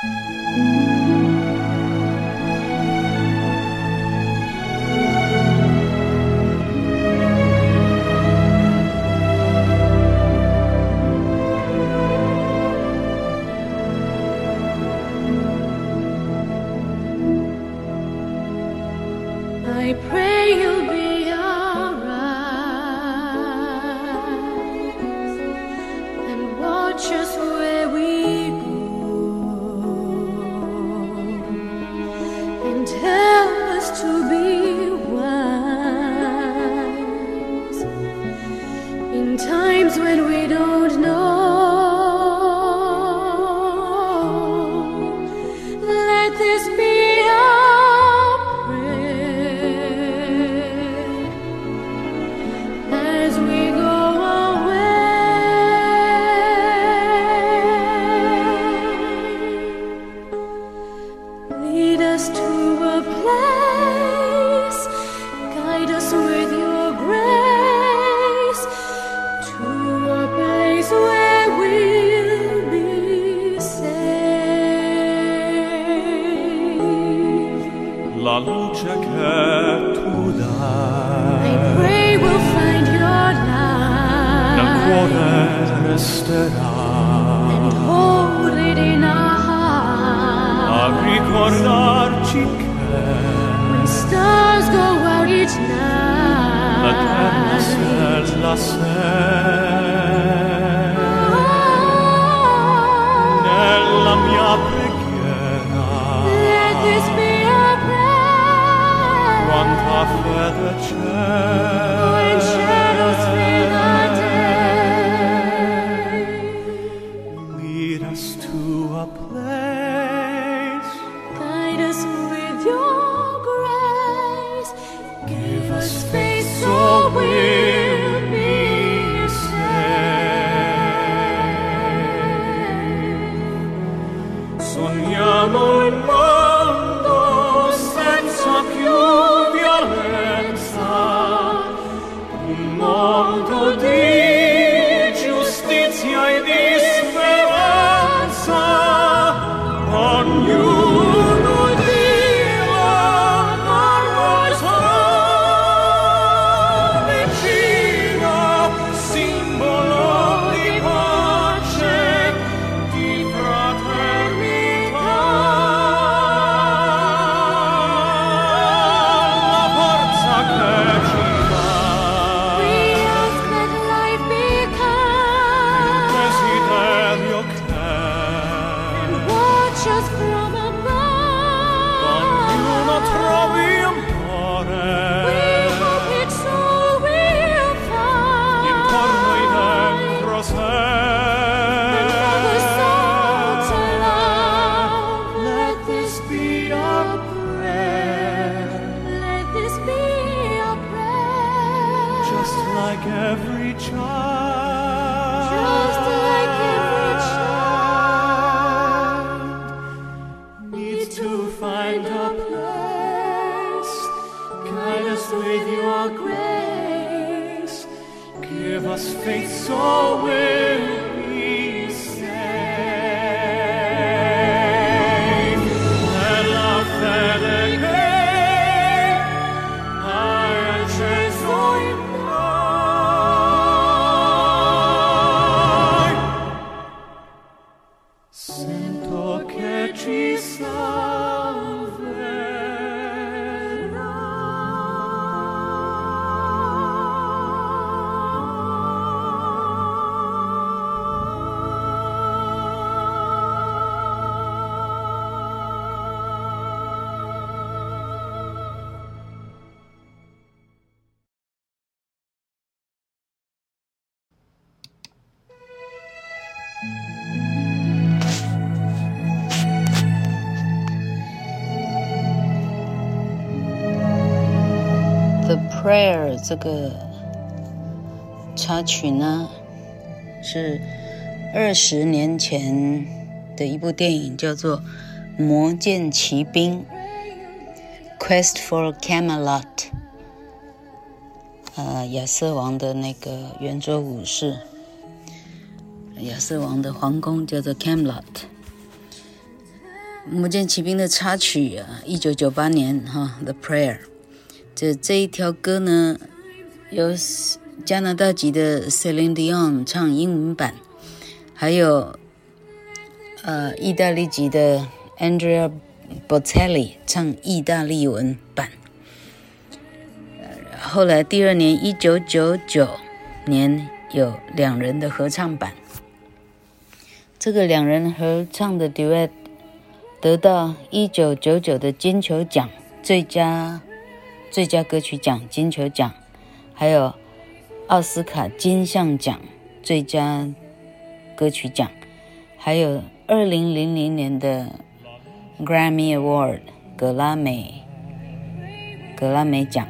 Música When stars go out each night. La. Oh, Nella mia preghiera. Let this be a prayer. Quanta fede c'è. Prayer 这个插曲呢，是二十年前的一部电影，叫做《魔剑奇兵》（Quest for Camelot）。呃，亚瑟王的那个圆桌武士，亚瑟王的皇宫叫做 Camelot。《魔剑奇兵》的插曲啊，一九九八年哈，《The Prayer》这这一条歌呢，由加拿大籍的 Celine Dion 唱英文版，还有呃意大利籍的 Andrea Bocelli 唱意大利文版。后来第二年，一九九九年有两人的合唱版。这个两人合唱的 duet。得到一九九九的金球奖最佳最佳歌曲奖金球奖，还有奥斯卡金像奖最佳歌曲奖，还有二零零零年的 Grammy Award 格拉美格拉美奖。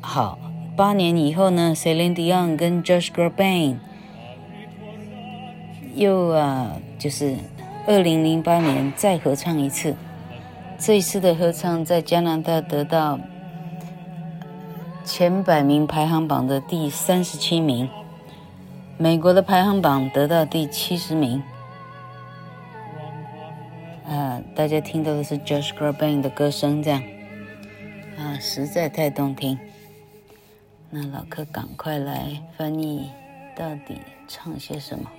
好，八年以后呢，Celine Dion 跟 Josh Groban 又啊，就是二零零八年再合唱一次，这一次的合唱在加拿大得到前百名排行榜的第三十七名，美国的排行榜得到第七十名。啊，大家听到的是 Josh Groban 的歌声，这样啊，实在太动听。那老柯赶快来翻译，到底唱些什么？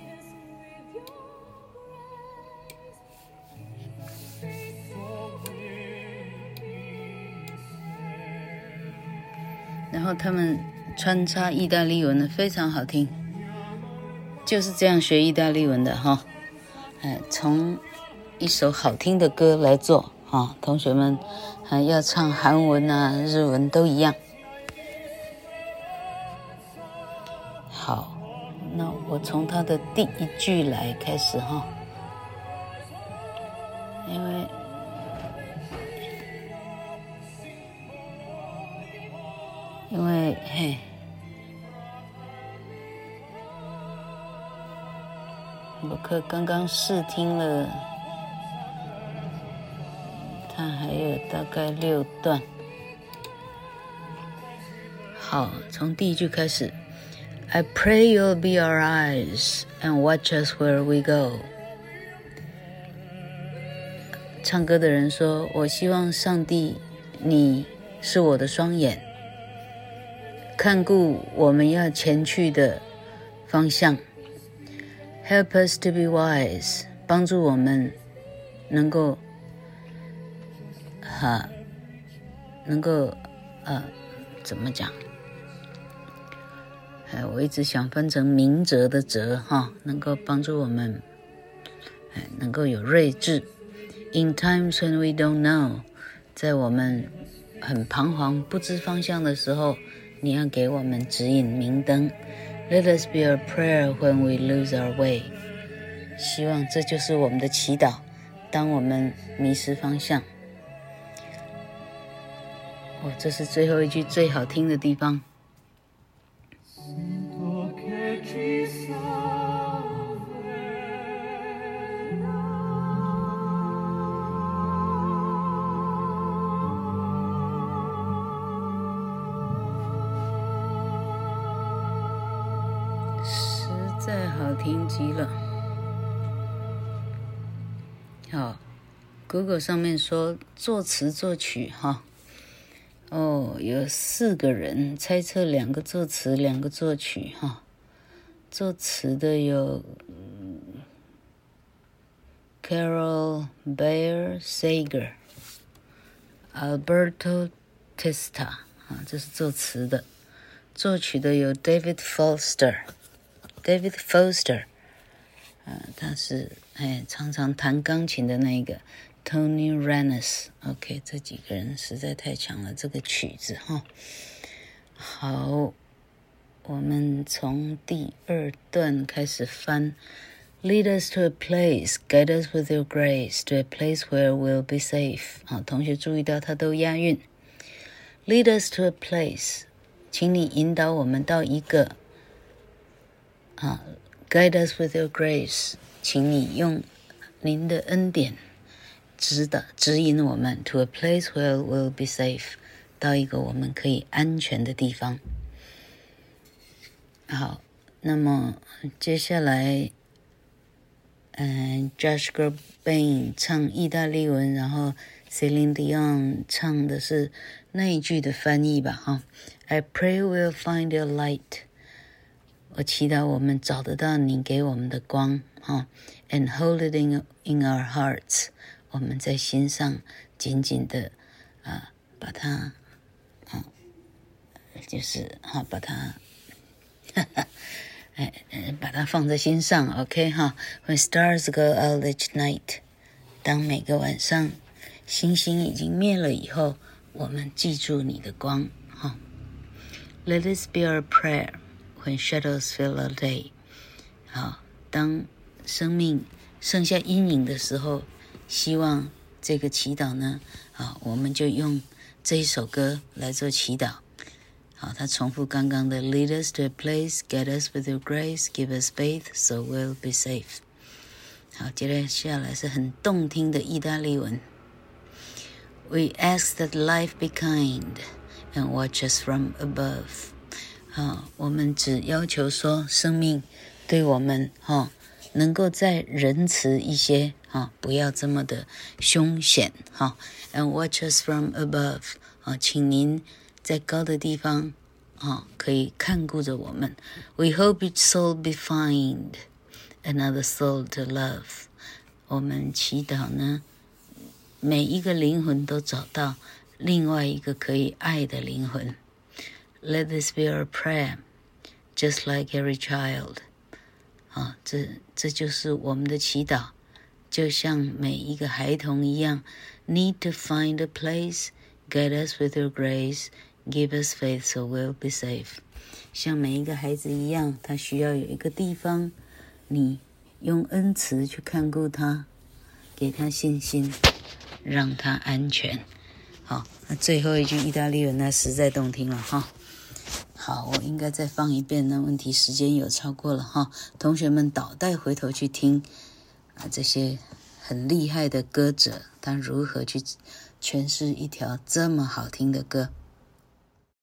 然后他们穿插意大利文的非常好听，就是这样学意大利文的哈，哎，从一首好听的歌来做哈，同学们还要唱韩文啊、日文都一样。好，那我从他的第一句来开始哈，因为。因为嘿，我可刚刚试听了，他还有大概六段。好，从第一句开始，I pray you'll be our eyes and watch us where we go。唱歌的人说：“我希望上帝，你是我的双眼。”看顾我们要前去的方向，Help us to be wise，帮助我们能够哈，能够呃，怎么讲？哎，我一直想分成明哲的哲哈，能够帮助我们，哎，能够有睿智。In times when we don't know，在我们很彷徨不知方向的时候。你要给我们指引明灯，Let us be a prayer when we lose our way。希望这就是我们的祈祷，当我们迷失方向。哦，这是最后一句最好听的地方。太好听极了。好，Google 上面说作词作曲哈，哦，有四个人，猜测两个作词，两个作曲哈。作词的有 Carol Bayer Sager，Alberto Testa 啊，这是作词的。作曲的有 David Foster。David Foster，啊，他是哎常常弹钢琴的那一个 Tony r e n n e s OK，这几个人实在太强了，这个曲子哈。好，我们从第二段开始翻。Lead us to a place, guide us with your grace to a place where we'll be safe。好，同学注意到它都押韵。Lead us to a place，请你引导我们到一个。啊，Guide us with your grace，请你用您的恩典指导指引我们 to a place where we'll be safe，到一个我们可以安全的地方。好，那么接下来，嗯，Josh Groban 唱意大利文，然后 Celine Dion 唱的是那一句的翻译吧，哈。I pray we'll find your light。我祈祷我们找得到你给我们的光，哈。And hold it in in our hearts。我们在心上紧紧的啊，把它啊，就是啊，把它。哈哈哎，把它放在心上，OK 哈。When stars go out each night，当每个晚上星星已经灭了以后，我们记住你的光哈。Let this be our prayer when shadows fill our day。好，当生命剩下阴影的时候，希望这个祈祷呢，啊，我们就用这一首歌来做祈祷。好，他重复刚刚的 Lead us to a place, get us with your grace, give us faith, so we'll be safe。好，接下来是很动听的意大利文。We ask that life be kind and watch us from above。 啊，我们只要求说，生命对我们哈能够再仁慈一些啊，不要这么的凶险哈。And watch us from above。啊，请您。在高的地方，啊、可以看顾着我们。We hope each soul be find another soul to love。我们祈祷呢，每一个灵魂都找到另外一个可以爱的灵魂。Let this be our prayer, just like every child。啊，这这就是我们的祈祷，就像每一个孩童一样。Need to find a place, guide us with your grace。Give us faith, so we'll be safe。像每一个孩子一样，他需要有一个地方，你用恩慈去看顾他，给他信心，让他安全。好，那最后一句意大利文，那实在动听了哈。好，我应该再放一遍，那问题时间有超过了哈。同学们倒带回头去听啊，这些很厉害的歌者，他如何去诠释一条这么好听的歌。